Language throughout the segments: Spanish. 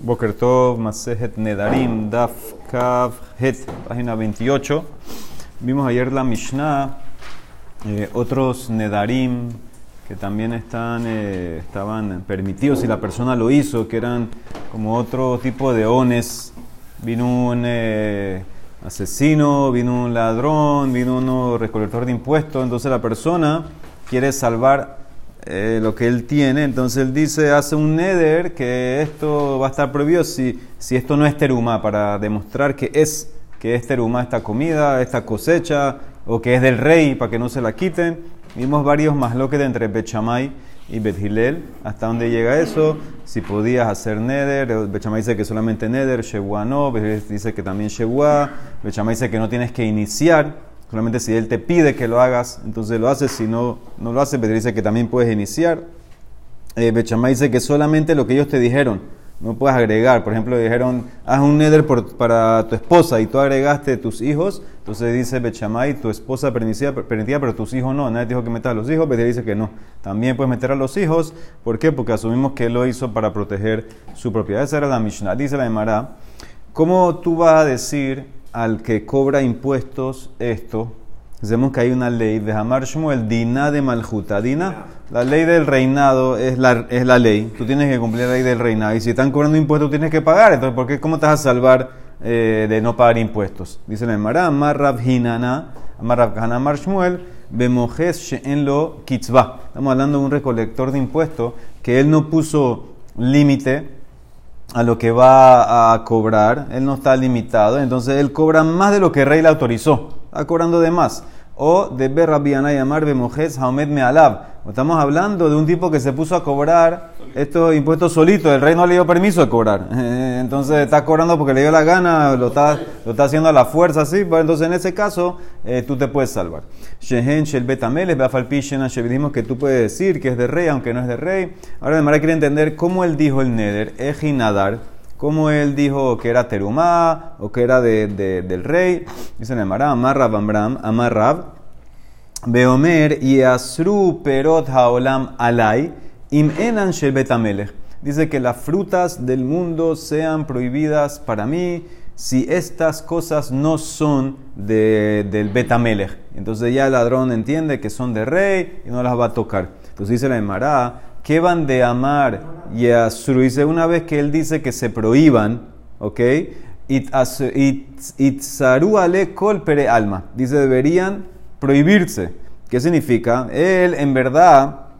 Boker Tov, Masejet Nedarim, Daf Kav Het, página 28. Vimos ayer la Mishnah, eh, otros Nedarim que también están, eh, estaban permitidos si la persona lo hizo, que eran como otro tipo de ones. Vino un eh, asesino, vino un ladrón, vino un recolector de impuestos, entonces la persona quiere salvar eh, lo que él tiene, entonces él dice, hace un neder que esto va a estar prohibido si, si esto no es teruma, para demostrar que es, que es teruma esta comida, esta cosecha, o que es del rey, para que no se la quiten. Vimos varios más lo que entre Bechamay y Bethilel, hasta dónde llega eso, si podías hacer neder, Bechamay dice que solamente neder, Shewa no, dice que también Shewa, Bechamay dice que no tienes que iniciar, Solamente si él te pide que lo hagas, entonces lo haces. Si no, no lo haces, Pedro dice que también puedes iniciar. Eh, dice que solamente lo que ellos te dijeron, no puedes agregar. Por ejemplo, dijeron, haz un neder para tu esposa y tú agregaste tus hijos. Entonces dice Bechamay, tu esposa permitida, pero tus hijos no. Nadie dijo que metas a los hijos, Pedro dice que no. También puedes meter a los hijos. ¿Por qué? Porque asumimos que él lo hizo para proteger su propiedad. Esa era la Mishnah. Dice la Emara, ¿cómo tú vas a decir al que cobra impuestos esto, Sabemos que hay una ley de Hamar el Dina de Maljuta. Dina, la ley del reinado es la, es la ley. Tú tienes que cumplir la ley del reinado. Y si están cobrando impuestos, tienes que pagar. Entonces, ¿por qué, ¿cómo te vas a salvar eh, de no pagar impuestos? Dice la Emara, Amar Rab Amar Rab Hanamar Shmuel, Bemojes en lo Kitzba. Estamos hablando de un recolector de impuestos que él no puso límite a lo que va a cobrar, él no está limitado, entonces él cobra más de lo que el rey le autorizó, está cobrando de más. O de Berrabiana y Amar Bemojes Haomed Mealab. Estamos hablando de un tipo que se puso a cobrar estos impuestos solitos, el rey no le dio permiso de cobrar. Entonces está cobrando porque le dio la gana, lo está, lo está haciendo a la fuerza, ¿sí? Entonces en ese caso eh, tú te puedes salvar. Shehen Shel Betameles, dijimos que tú puedes decir que es de rey, aunque no es de rey. Ahora además quiere entender cómo él dijo el Neder, Ejinadar, cómo él dijo que era Terumá o que era de, del rey. Dice Nemara, Amarrab Amram, Amarrab, Beomer y Asru Perot Haolam Alay. Im enan shel betamelech. Dice que las frutas del mundo sean prohibidas para mí si estas cosas no son de, del betamelech. Entonces ya el ladrón entiende que son de rey y no las va a tocar. Entonces dice la Emara, ¿qué van de amar y asru? Dice una vez que él dice que se prohíban, ¿ok? Itzaru ale kol pere alma. Dice deberían prohibirse. ¿Qué significa? Él en verdad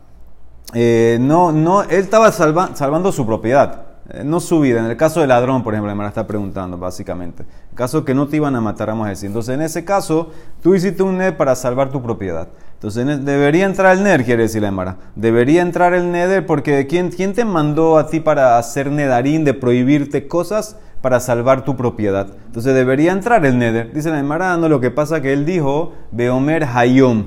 eh, no, no, él estaba salvando su propiedad, eh, no su vida. En el caso del ladrón, por ejemplo, me está preguntando, básicamente. El caso que no te iban a matar, vamos a decir. Entonces, en ese caso, tú hiciste un NED para salvar tu propiedad. Entonces, debería entrar el NED, quiere decir la Emara. Debería entrar el NED porque ¿quién, ¿quién te mandó a ti para hacer NEDArín, de prohibirte cosas? Para salvar tu propiedad. Entonces debería entrar el neder. Dice la Emara, no, lo que pasa que él dijo, Beomer Hayom.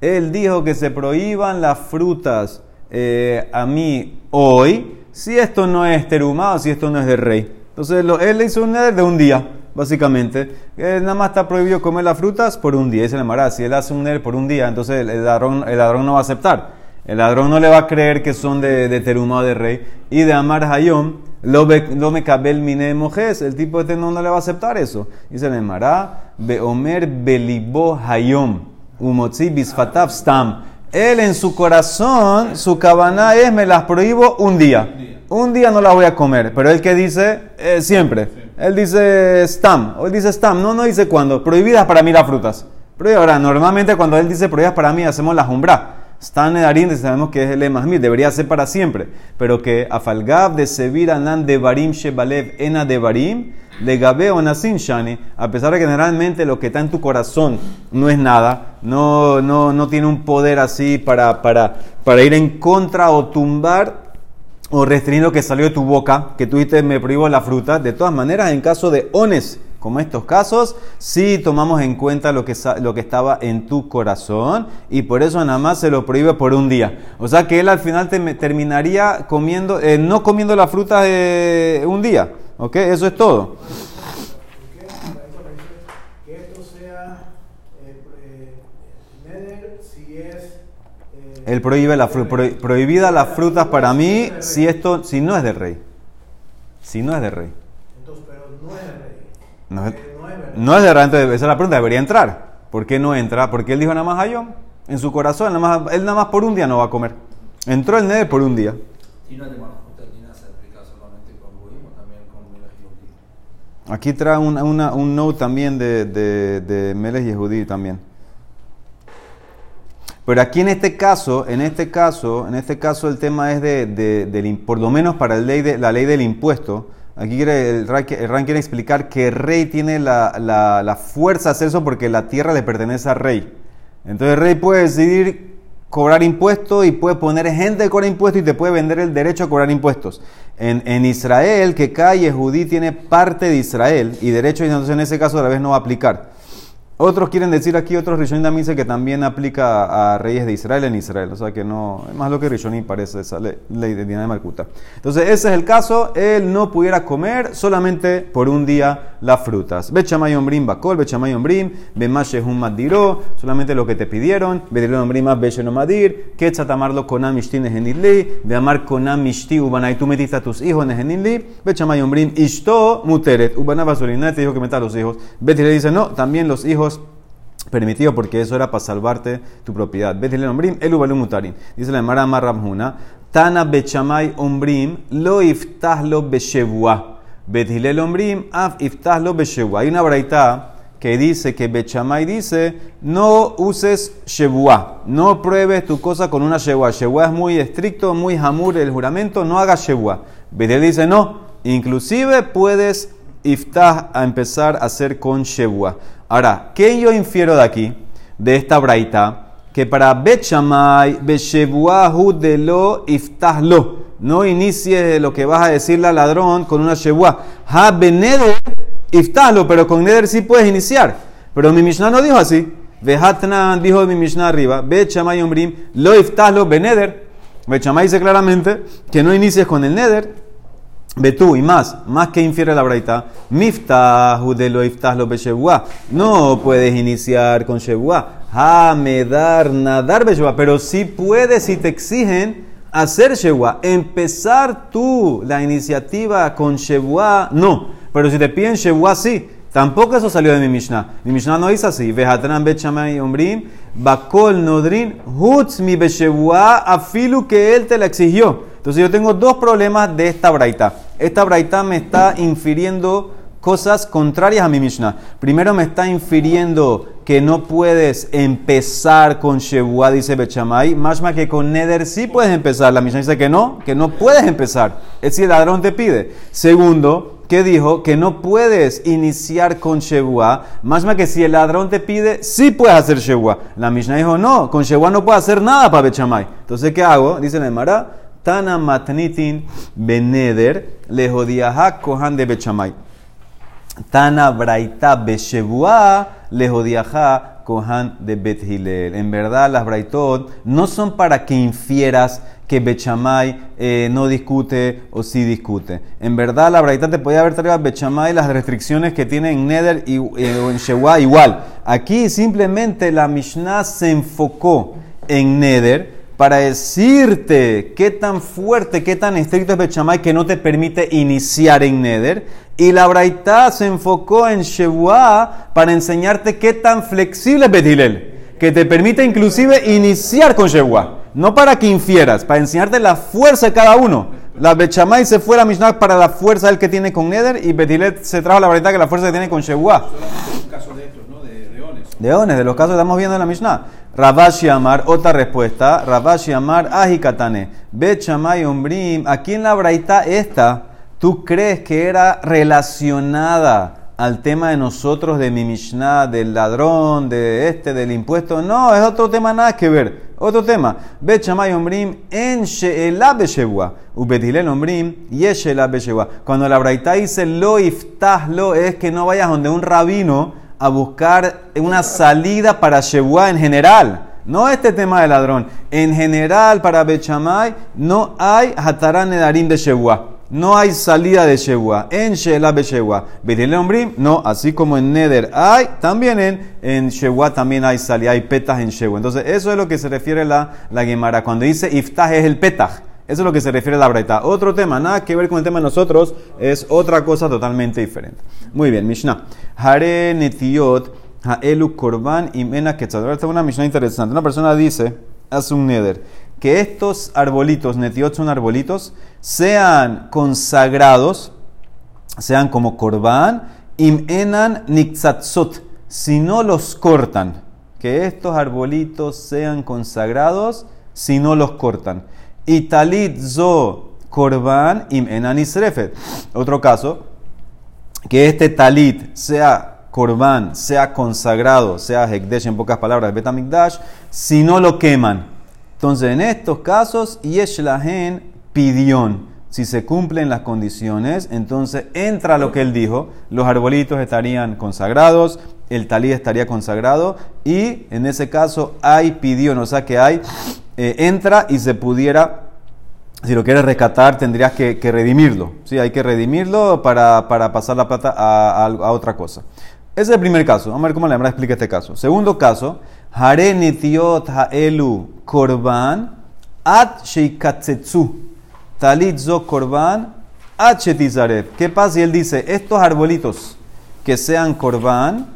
Él dijo que se prohíban las frutas eh, a mí hoy si esto no es terumado, si esto no es de rey. Entonces él le hizo un neder de un día, básicamente. Él nada más está prohibido comer las frutas por un día. Dice la Mara, si él hace un neder por un día, entonces el, ladrón, el ladrón no va a aceptar. El ladrón no le va a creer que son de, de de rey. Y de Amar Hayom, lo me cabel mine mojes. El tipo este no, no le va a aceptar eso. Dice Mara, Beomer belibo Hayom, umotzi bisfatav stam. Él en su corazón, su cabana es, me las prohíbo un día. Un día no las voy a comer. Pero él que dice, eh, siempre. Él dice stam. O él dice stam. No, no dice cuándo. Prohibidas para mí las frutas. Pero ahora, normalmente cuando él dice prohibidas para mí, hacemos la jumbra. Stan Edarim, sabemos que es el Emasmir, debería ser para siempre. Pero que Afalgab de Sevir Anan de Barim Shebalev Ena de Barim le o nasin shani, a pesar de que generalmente lo que está en tu corazón no es nada, no, no, no tiene un poder así para, para, para ir en contra o tumbar o restringir lo que salió de tu boca, que dices me prohíbo la fruta, de todas maneras, en caso de ones, como estos casos, sí tomamos en cuenta lo que, lo que estaba en tu corazón y por eso nada más se lo prohíbe por un día. O sea que él al final te, terminaría comiendo, eh, no comiendo la fruta de un día. ¿Ok? Eso es todo. Él prohíbe la fruta, prohibida las frutas para mí si esto, si no es del rey. Si no es de rey. Entonces, pero no es el rey. No es, no de esa es la pregunta, debería entrar. ¿Por qué no entra? Porque él dijo nada más Hayom. En su corazón, nada más, él nada más por un día no va a comer. Entró el Neder por un día. Y no. Aquí trae una- una- un note también de, de, de Yehudí también. Pero aquí en este caso, en este caso, en este caso el tema es de, de- por lo menos para el ley de, la ley del impuesto. Aquí el Ran quiere explicar que el rey tiene la, la- la fuerza de hacer eso porque la tierra le pertenece al rey. Entonces el rey puede decidir cobrar impuestos y puede poner gente que cobra impuestos y te puede vender el derecho a cobrar impuestos. En, en Israel, que cada Yehudí tiene parte de Israel y derecho, entonces en ese caso a la vez no va a aplicar. Otros quieren decir aquí, otros Rishonim dicen que también aplica a reyes de Israel en Israel. O sea que no, es más lo que Rishonim parece esa ley, ley de Dina de. Entonces ese es el caso, él no pudiera comer solamente por un día las frutas. Bechamay ombrim bakol, bechamay ombrim, bemashe hum madiro, solamente lo que te pidieron, bedilon ombrim más beshe no madir, que chatamarlo konam mishti nehenidli, de amar konam mishti ubanay, tú metiste a tus hijos nehenidli, bechamay ombrim ishto muteret, ubanay basolina, te dijo que metas a los hijos. Betty dice, no, también los hijos permitido porque eso era para salvarte tu propiedad. Betil ombrim, balu mutarin. Dice la Emara Marramhuna, Tana bechamay ombrim, lo iftahlo beshevua. Betil ombrim, af iftahlo beshevua. Hay una braita que dice que Bechamay dice, no uses Shevua, no pruebes tu cosa con una Shevua. Shevua es muy estricto, muy hamur el juramento, no hagas Shevua. Betel dice, no, inclusive puedes iftah a empezar a hacer con Shevua. Ahora, ¿qué yo infiero de aquí, de esta braita? Que para Bechamay, Beshevuahu de lo iftahlo. No inicies lo que vas a decirle al ladrón con una Shevua. Ha beneder iftahlo, pero con neder sí puedes iniciar. Pero mi Mishnah no dijo así. Vehatnan dijo mi Mishnah arriba. Bechamay ombrim, lo iftahlo beneder. Bechamay dice claramente que no inicies con el neder. Ve tú y más, más que infiere la braita, miftahu de lo iftahlo beshevua. No puedes iniciar con shevua. Ha medar nadar beshevua, pero sí puedes si te exigen hacer shevua. Empezar tú la iniciativa con shevua, no. Pero si te piden shevua, sí. Tampoco eso salió de mi Mishnah. Mi Mishnah no dice así. Vejatran bechamay ombrim, bakol nodrin, hutz mi beshevua, afilu que él te la exigió. Entonces yo tengo dos problemas de esta braita. Esta braita me está infiriendo cosas contrarias a mi Mishnah. Primero me está infiriendo que no puedes empezar con Shevua, dice Bechamay. Más más que con Neder sí puedes empezar. La Mishnah dice que no, que no puedes empezar. Es si el ladrón te pide. Segundo, que dijo que no puedes iniciar con Shevua. Más más que si el ladrón te pide, sí puedes hacer Shevua. La Mishnah dijo, no, con Shevua no puedes hacer nada para Bechamay. Entonces, ¿qué hago? Dice la Emara. Tana matnitin beneder lejodiaha kohan de bechamay. Tana braita beshevua lejodiaha kohan de bet. En verdad, las braitot no son para que infieras que Bechamay eh, no discute o sí discute. En verdad, la braita te podía haber traído a Bechamay las restricciones que tiene en Neder y, eh, en Shevua igual. Aquí simplemente la Mishnah se enfocó en Neder para decirte qué tan fuerte, qué tan estricto es Bechamay que no te permite iniciar en Neder. Y la Braita se enfocó en Shevua para enseñarte qué tan flexible es Betilel, que te permite inclusive iniciar con Shevua. No para que infieras, para enseñarte la fuerza de cada uno. La Bechamay se fue a la Mishnah para la fuerza del que tiene con Neder y Betilet se trajo la Braita que la fuerza que tiene con caso de ¿no? De leones. Leones, de los casos que estamos viendo en la Mishnah. Rabashi Amar, otra respuesta. Rabashi Amar, Ajikatane. Bet Shamay Ombrim. Aquí en la braita esta, ¿tú crees que era relacionada al tema de nosotros, de mi Mishnah, del ladrón, de este, del impuesto? No, es otro tema, nada que ver. Otro tema. Bet Shamay Ombrim en She'ela Beshevua. Ubetilel Ombrim Yeshela Beshevua. Cuando la braita dice lo iftahlo, es que no vayas donde un rabino a buscar una salida para Shevua en general. No este tema de ladrón. En general, para Bechamay, no hay Hatarán Nedarim de Shevua. No hay salida de Shevua. En Shelah. Betilel Ombrim, no. Así como en Neder hay, también en, en Shevua también hay salida. Hay petaj en Shevua. Entonces, eso es lo que se refiere la, la Gemara. Cuando dice Iftah es el petaj. Eso es lo que se refiere a la braita. Otro tema, nada que ver con el tema de nosotros, es otra cosa totalmente diferente. Muy bien, Mishnah. Hare netiot ha'elu korban imena quetzal. Esta es una Mishnah interesante. Una persona dice, hace un neder, que estos arbolitos, netiot son arbolitos, sean consagrados, sean como korban, imenan nikzatzot, si no los cortan. Que estos arbolitos sean consagrados si no los cortan. Y talit zo korban imenan isrefet. Otro caso, que este talit sea korban, sea consagrado, sea hekdesh en pocas palabras, betamikdash, si no lo queman. Entonces, en estos casos, yesh lahen pidión. Si se cumplen las condiciones, entonces entra lo que él dijo, los arbolitos estarían consagrados, el talí estaría consagrado y en ese caso hay pidión, o sea que hay, eh, entra y se pudiera, si lo quieres rescatar, tendrías que, redimirlo. ¿sí? Hay que redimirlo para, pasar la plata a, otra cosa. Ese es el primer caso. Vamos a ver cómo la hembra explica este caso. Segundo caso, Hare nitiot ha'elu korban at sheikatzetsu. Talit zo korban achetizarev. ¿Qué pasa si él dice estos arbolitos que sean korban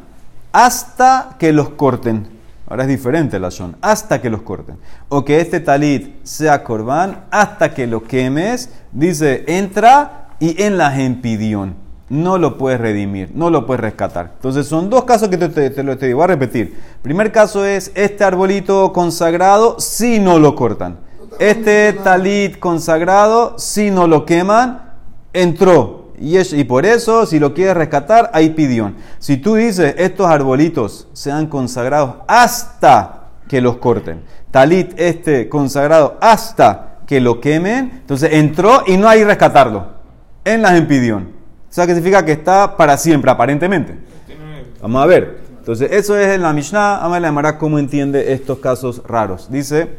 hasta que los corten? Ahora es diferente la son, hasta que los corten. O que este talit sea korban hasta que lo quemes. Dice, entra y en la gempidión. No lo puedes redimir, no lo puedes rescatar. Entonces son dos casos que te, te, lo te digo. Voy a repetir. Primer caso es este arbolito consagrado si no lo cortan. Este talit consagrado, si no lo queman, entró. Y, por eso, si lo quieres rescatar, hay pidión. Si tú dices, estos arbolitos sean consagrados hasta que los corten. Talit este consagrado hasta que lo quemen. Entonces entró y no hay rescatarlo. En las empidión. O sea, que significa que está para siempre, aparentemente. Vamos a ver. Entonces, eso es en la Mishnah. Vamos a ver cómo entiende estos casos raros. Dice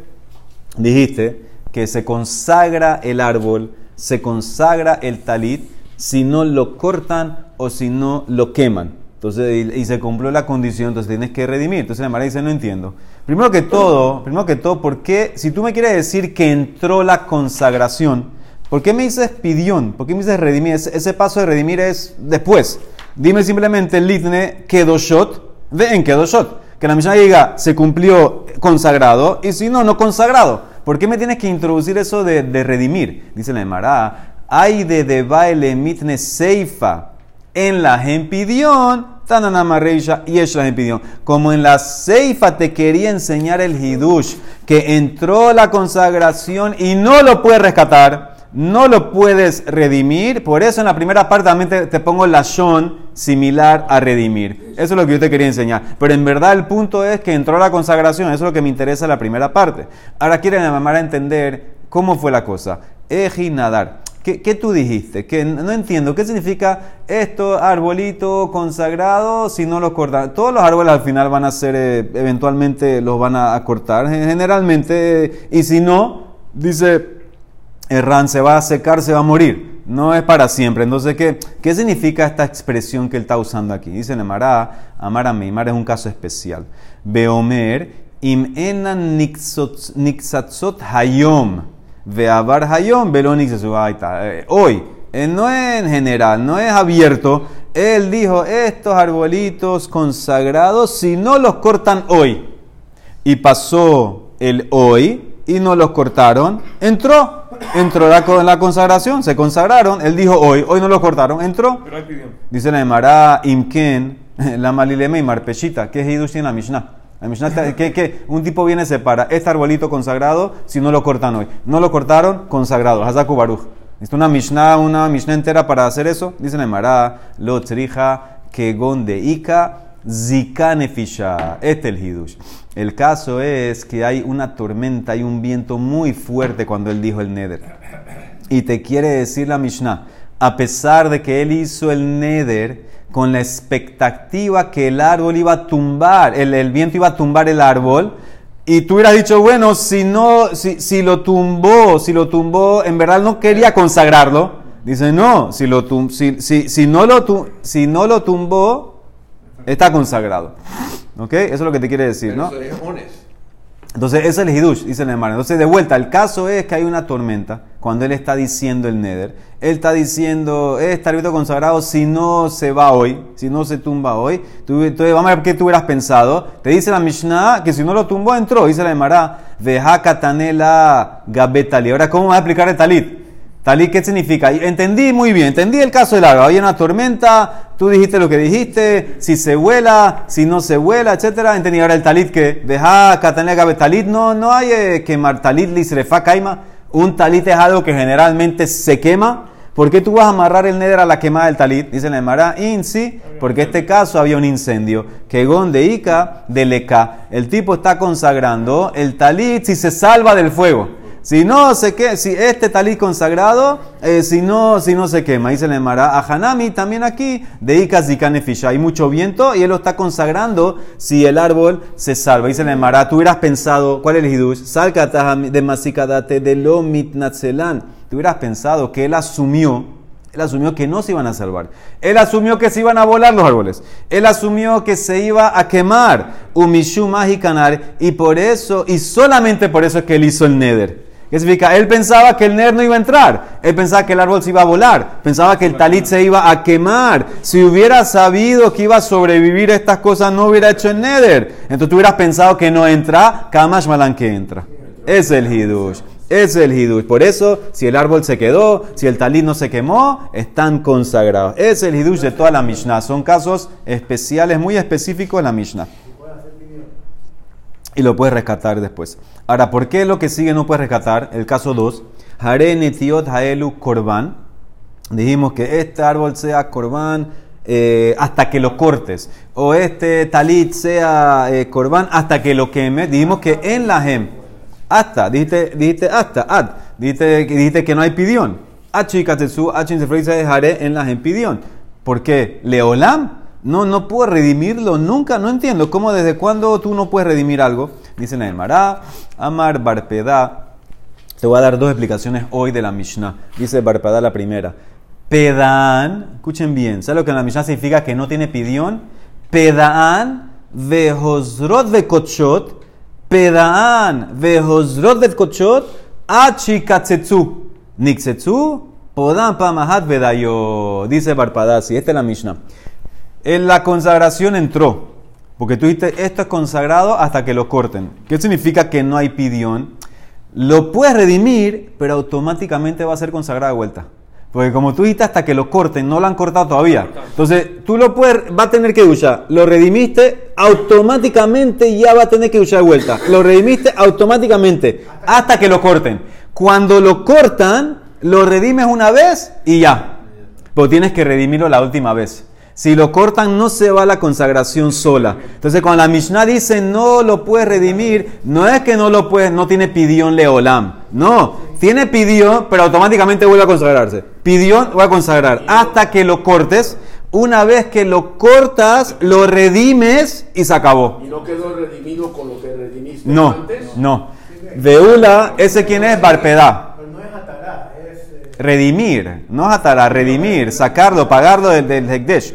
dijiste que se consagra el árbol, se consagra el talit si no lo cortan o si no lo queman. Entonces, y, se cumplió la condición, entonces tienes que redimir. Entonces la Mara dice, no entiendo. Primero que todo, primero que todo, ¿por qué? Si tú me quieres decir que entró la consagración, ¿por qué me dices pidión? ¿Por qué me dices redimir? Ese, paso de redimir es después. Dime simplemente el litne, shot, ve en shot que la Mishnah diga se cumplió consagrado y si no, no consagrado. ¿Por qué me tienes que introducir eso de, redimir? Dice la Emara, hay de de baile mitne seifa en la gempidión, tananamarreisha y es la gempidión. Como en la seifa te quería enseñar el hidush, que entró la consagración y no lo puede rescatar no lo puedes redimir. Por eso en la primera parte también te, pongo la shon similar a redimir. Eso es lo que yo te quería enseñar. Pero en verdad el punto es que entró la consagración. Eso es lo que me interesa en la primera parte. Ahora quieren llamar a entender cómo fue la cosa. Eji nadar. ¿Qué, tú dijiste? Que no entiendo. ¿Qué significa esto, arbolito consagrado, si no lo cortan? Todos los árboles al final van a ser, eh, eventualmente los van a cortar. Generalmente, y si no, dice Erran se va a secar, se va a morir. No es para siempre. Entonces, ¿qué, qué significa esta expresión que él está usando aquí? Dice Nemara, Amar a Meimar es un caso especial. Beomer, im enan nixatzot hayom. Veabar hayom, eh, Hoy, eh, no es en general, no es abierto. Él dijo, estos arbolitos consagrados, si no los cortan hoy, y pasó el hoy, y no los cortaron, entró entró la, la consagración, se consagraron, él dijo hoy, hoy no lo cortaron, entró. Dice la Emara Imken, la Malileme y Marpechita, que es Hidush en la Mishnah. La Mishnah que, que un tipo viene separa este arbolito consagrado si no lo cortan hoy. No lo cortaron, consagrado. Hazaku Baruch. ¿Es una Mishnah, una Mishnah entera para hacer eso? Dice la Emara, lo trija que de Ika Zikanefisha. Este es el Hidush. El caso es que hay una tormenta, hay un viento muy fuerte cuando él dijo el Neder. Y te quiere decir la Mishnah, a pesar de que él hizo el Neder con la expectativa que el árbol iba a tumbar, el, viento iba a tumbar el árbol, y tú hubieras dicho, bueno, si, no, si, si lo tumbó, si lo tumbó, en verdad no quería consagrarlo. Dice, no, si, lo si, si, no lo si no lo tumbó, está consagrado. ¿Ok? Eso es lo que te quiere decir, ¿no? Entonces, ese es el hidush, dice el hermano. Entonces, de vuelta, el caso es que hay una tormenta cuando él está diciendo el neder. Él está diciendo, este árbitro consagrado, si no se va hoy, si no se tumba hoy, tú, entonces vamos a ver qué tú hubieras pensado. Te dice la Mishnah que si no lo tumbó, entró. Dice la Emara, veja katanela gabetali. Ahora, ¿cómo va a explicar el talit? Talit, ¿qué significa? Entendí muy bien, entendí el caso del agua. Había una tormenta, tú dijiste lo que dijiste, si se vuela, si no se vuela, etcétera. Entendí ahora el talit que deja katanela gabe talit. No, no hay eh, quemar talit lisrefa kaima. Un talit es algo que generalmente se quema. ¿Por qué tú vas a amarrar el neder a la quemada del talit? Dice la Emara, insi, porque en este caso había un incendio. Que gon de Ica, de Leca. El tipo está consagrando el talit si se salva del fuego. Si no se quema, si este talit consagrado, eh, si, no, si no se quema, dice la Emara, a Hanami también aquí, de Ikas y. Hay mucho viento y él lo está consagrando si el árbol se salva. Dice la Emara, tú hubieras pensado, ¿cuál es el hidush? Salca de Masikadate de lo mitnatzelan. Tú hubieras pensado que él asumió él asumió que no se iban a salvar. Él asumió que se iban a volar los árboles. Él asumió que se iba a quemar. Umishu canar Y por eso, y solamente por eso es que él hizo el neder. ¿Qué significa? Él pensaba que el ner no iba a entrar. Él pensaba que el árbol se iba a volar. Pensaba que el talit se iba a quemar. Si hubiera sabido que iba a sobrevivir estas cosas, no hubiera hecho el neder. Entonces tú hubieras pensado que no entra, Kamash Malan que entra. Es el hidush. Es el hidush. Por eso, si el árbol se quedó, si el talit no se quemó, están consagrados. Es el hidush de toda la Mishnah. Son casos especiales, muy específicos de la Mishnah y lo puedes rescatar después. Ahora, ¿por qué lo que sigue no puedes rescatar? El caso 2, Hare Netiot Haelu Korban. Dijimos que este árbol sea Korban eh, hasta que lo cortes. O este talit sea eh, Korban hasta que lo queme. Dijimos que en la gem. Hasta, dijiste, dijiste hasta, ad. Dijiste, dijiste que no hay pidión. Se dice Hare en la gem pidión. ¿Por qué? Leolam. No, no puedo redimirlo nunca. No entiendo cómo desde cuándo tú no puedes redimir algo. Dice el Mará, Amar Barpedá. Te voy a dar dos explicaciones hoy de la Mishnah. Dice Barpedá la primera. Pedán, escuchen bien, ¿sabes lo que en la Mishnah significa que no tiene pidión? Pedán vehosrot vekochot, pedaan vehosrot vekochot, achikatsetsu, niksetsu, podán pamahat vedayo. Dice Barpadasi, esta es la Mishnah. En la consagración entró. Porque tú dijiste, esto es consagrado hasta que lo corten. ¿Qué significa que no hay pidión? Lo puedes redimir, pero automáticamente va a ser consagrado de vuelta. Porque como tú dijiste, hasta que lo corten, no lo han cortado todavía. Entonces, tú lo puedes, va a tener que duchar. Lo redimiste, automáticamente ya va a tener que duchar de vuelta. Lo redimiste automáticamente, hasta que lo corten. Cuando lo cortan, lo redimes una vez y ya. Pero tienes que redimirlo la última vez. Si lo cortan, no se va la consagración sola. Entonces, cuando la Mishnah dice no lo puede redimir, no es que no lo puede, no tiene pidión leolam. No, tiene pidión, pero automáticamente vuelve a consagrarse. Pidión, voy a consagrar. Hasta que lo cortes. Una vez que lo cortas, lo redimes y se acabó. ¿Y no quedó redimido con lo que redimiste no, antes? No, Veula, ese quién es, Barpedá. No eh, Redimir, no es atará, redimir, sacarlo, pagarlo del, del Hekdesh.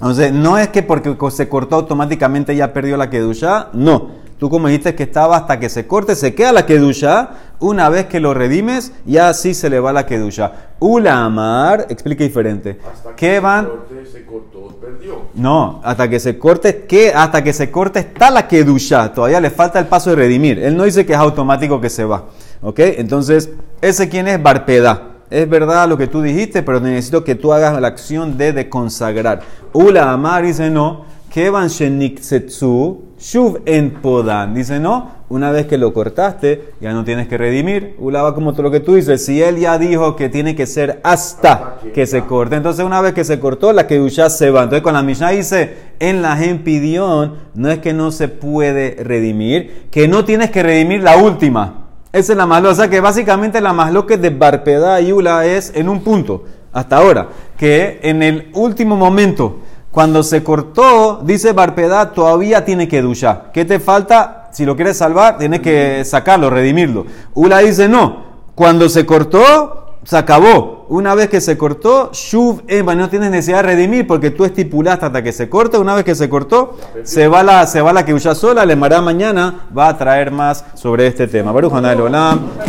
Entonces, no es que porque se cortó automáticamente ya perdió la kedusha, no. Tú como dijiste que estaba hasta que se corte, se queda la kedusha. Una vez que lo redimes, ya así se le va la kedusha. Ula amar, explica diferente. Hasta que ¿Qué se van? corte, se cortó, perdió. No, hasta que se corte, ¿qué? Hasta que se corte está la kedusha. Todavía le falta el paso de redimir. Él no dice que es automático que se va. ¿Ok? Entonces, ¿ese quién es? Barpeda. Es verdad lo que tú dijiste, pero necesito que tú hagas la acción de, consagrar. Ula Amar dice no. Kevan Sheniksetsu Shuv en Podan. Dice no. Una vez que lo cortaste, ya no tienes que redimir. Ula va como todo lo que tú dices. Si él ya dijo que tiene que ser hasta que se corte, entonces una vez que se cortó, la Kedusha se va. Entonces con la Mishnah dice en la Gempidión, no es que no se puede redimir, que no tienes que redimir la última. Esa es la más O sea que básicamente la más que de Barpedá y Ula es en un punto, hasta ahora, que en el último momento, cuando se cortó, dice Barpedá, todavía tiene que duchar. ¿Qué te falta? Si lo quieres salvar, tienes que sacarlo, redimirlo. Ula dice no. Cuando se cortó, se acabó. Una vez que se cortó, Shuv Ema, no tienes necesidad de redimir porque tú estipulaste hasta que se corte. Una vez que se cortó, se va la, se va la que ya sola. Le mará mañana va a traer más sobre este tema. Baruch.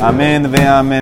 Amén, ve amén.